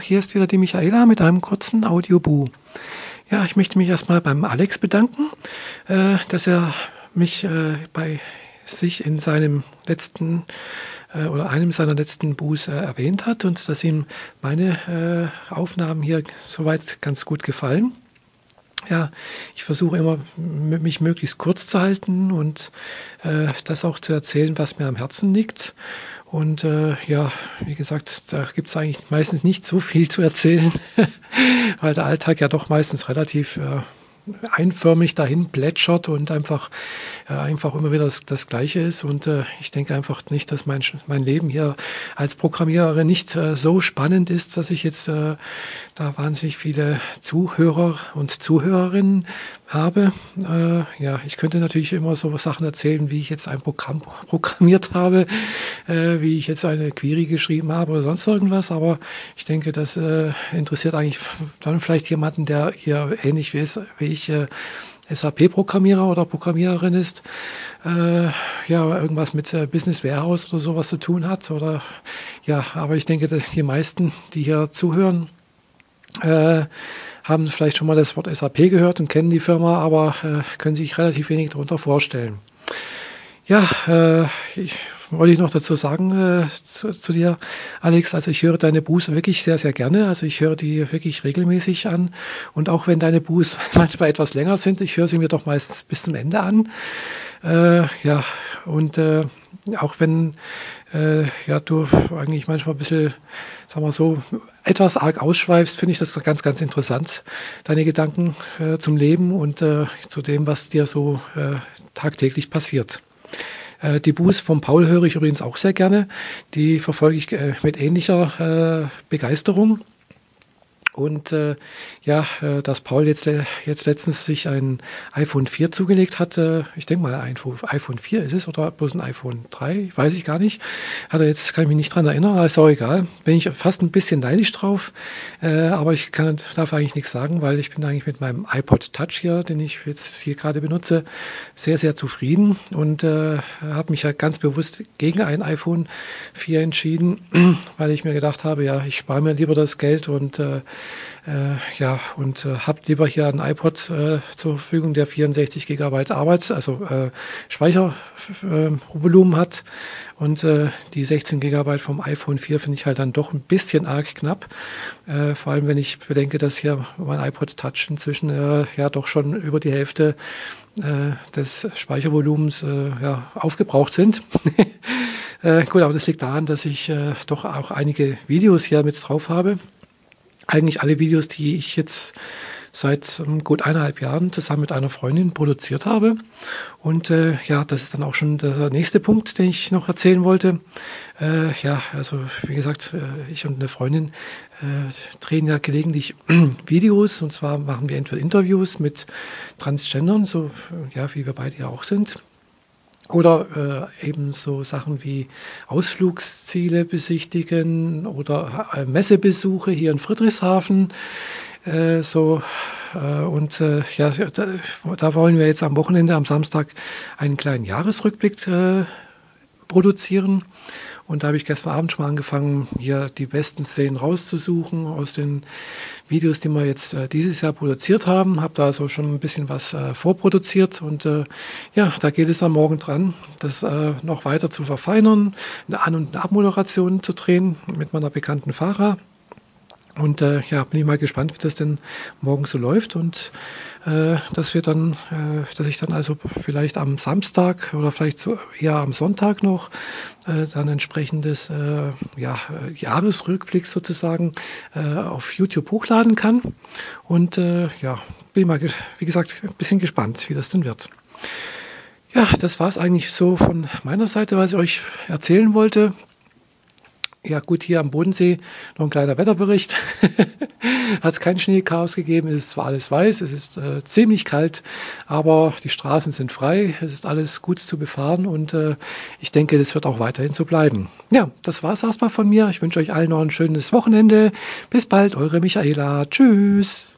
Hier ist wieder die Michaela mit einem kurzen Audiobu. Ja, ich möchte mich erstmal beim Alex bedanken, äh, dass er mich äh, bei sich in seinem letzten äh, oder einem seiner letzten Buß äh, erwähnt hat und dass ihm meine äh, Aufnahmen hier soweit ganz gut gefallen. Ja, ich versuche immer, mich möglichst kurz zu halten und äh, das auch zu erzählen, was mir am Herzen liegt. Und äh, ja, wie gesagt, da gibt es eigentlich meistens nicht so viel zu erzählen, weil der Alltag ja doch meistens relativ äh, einförmig dahin plätschert und einfach, äh, einfach immer wieder das, das Gleiche ist. Und äh, ich denke einfach nicht, dass mein, mein Leben hier als Programmierer nicht äh, so spannend ist, dass ich jetzt äh, da wahnsinnig viele Zuhörer und Zuhörerinnen habe. Äh, ja, ich könnte natürlich immer so Sachen erzählen, wie ich jetzt ein Programm programmiert habe, äh, wie ich jetzt eine Query geschrieben habe oder sonst irgendwas. Aber ich denke, das interessiert eigentlich dann vielleicht jemanden, der hier ähnlich wie, ist, wie ich äh, SAP-Programmierer oder Programmiererin ist, äh, ja, irgendwas mit äh, Business Warehouse oder sowas zu tun hat. Oder ja, aber ich denke, die meisten, die hier zuhören, äh, haben vielleicht schon mal das Wort SAP gehört und kennen die Firma, aber äh, können sich relativ wenig darunter vorstellen. Ja, äh, ich wollte ich noch dazu sagen äh, zu, zu, dir, Alex. Also ich höre deine Buße wirklich sehr, sehr gerne. Also ich höre die wirklich regelmäßig an. Und auch wenn deine Buße manchmal etwas länger sind, ich höre sie mir doch meistens bis zum Ende an. Äh, ja, und äh, auch wenn äh, ja, du eigentlich manchmal ein bisschen, sagen wir so, etwas arg ausschweifst, finde ich das ganz, ganz interessant, deine Gedanken äh, zum Leben und äh, zu dem, was dir so äh, tagtäglich passiert. Äh, die Buß vom Paul höre ich übrigens auch sehr gerne. Die verfolge ich äh, mit ähnlicher Begeisterung. Und äh, ja, äh, dass Paul jetzt, jetzt letztens sich ein iPhone 4 zugelegt hatte, ich denke mal ein iPhone 4 ist es oder bloß ein iPhone 3, weiß ich gar nicht. Hat er jetzt, kann ich mich nicht dran erinnern, aber ist auch egal. Bin ich fast ein bisschen neidisch drauf, äh, aber ich kann, darf eigentlich nichts sagen, weil ich bin eigentlich mit meinem iPod Touch hier, den ich jetzt hier gerade benutze, sehr, sehr zufrieden und äh, habe mich ja ganz bewusst gegen ein iPhone 4 entschieden, weil ich mir gedacht habe, ja, ich spare mir lieber das Geld und äh, ja, und äh, habt lieber hier einen iPod äh, zur Verfügung, der 64 Gigabyte Arbeit, also äh, Speichervolumen hat. Und äh, die 16 Gigabyte vom iPhone 4 finde ich halt dann doch ein bisschen arg knapp. Äh, vor allem, wenn ich bedenke, dass hier mein iPod Touch inzwischen ja doch schon über die Hälfte des Speichervolumens ja, aufgebraucht sind. gut, aber das liegt daran, dass ich doch auch einige Videos hier mit drauf habe eigentlich alle Videos, die ich jetzt seit ähm, gut eineinhalb Jahren zusammen mit einer Freundin produziert habe. Und äh, ja, das ist dann auch schon der nächste Punkt, den ich noch erzählen wollte. Äh, ja, also wie gesagt, äh, ich und eine Freundin äh, drehen ja gelegentlich Videos und zwar machen wir entweder Interviews mit Transgendern, so ja, wie wir beide ja auch sind. Oder äh, eben so Sachen wie Ausflugsziele besichtigen oder äh, Messebesuche hier in Friedrichshafen. Äh, so äh, und äh, ja, da, da, wollen wir jetzt am Wochenende, am Samstag, einen kleinen Jahresrückblick äh, produzieren. Und da habe ich gestern Abend schon mal angefangen, hier die besten Szenen rauszusuchen aus den Videos, die wir jetzt äh, dieses Jahr produziert haben. Habe da also schon ein bisschen was äh, vorproduziert und äh, ja, da geht es am Morgen dran, das äh, noch weiter zu verfeinern, eine An- und Abmoderation zu drehen mit meiner bekannten Fahrer. Und äh, ja, bin ich mal gespannt, wie das denn morgen so läuft und äh, dass wir dann, äh, dass ich dann also vielleicht am Samstag oder vielleicht so eher am Sonntag noch äh, dann entsprechendes äh, ja, Jahresrückblick sozusagen äh, auf YouTube hochladen kann. Und äh, ja, bin mal, wie gesagt, ein bisschen gespannt, wie das denn wird. Ja, das war es eigentlich so von meiner Seite, was ich euch erzählen wollte. Ja gut, hier am Bodensee noch ein kleiner Wetterbericht. Hat es kein Schneechaos gegeben, es ist zwar alles weiß, es ist äh, ziemlich kalt, aber die Straßen sind frei, es ist alles gut zu befahren und äh, ich denke, das wird auch weiterhin so bleiben. Ja, das war es erstmal von mir. Ich wünsche euch allen noch ein schönes Wochenende. Bis bald, eure Michaela. Tschüss.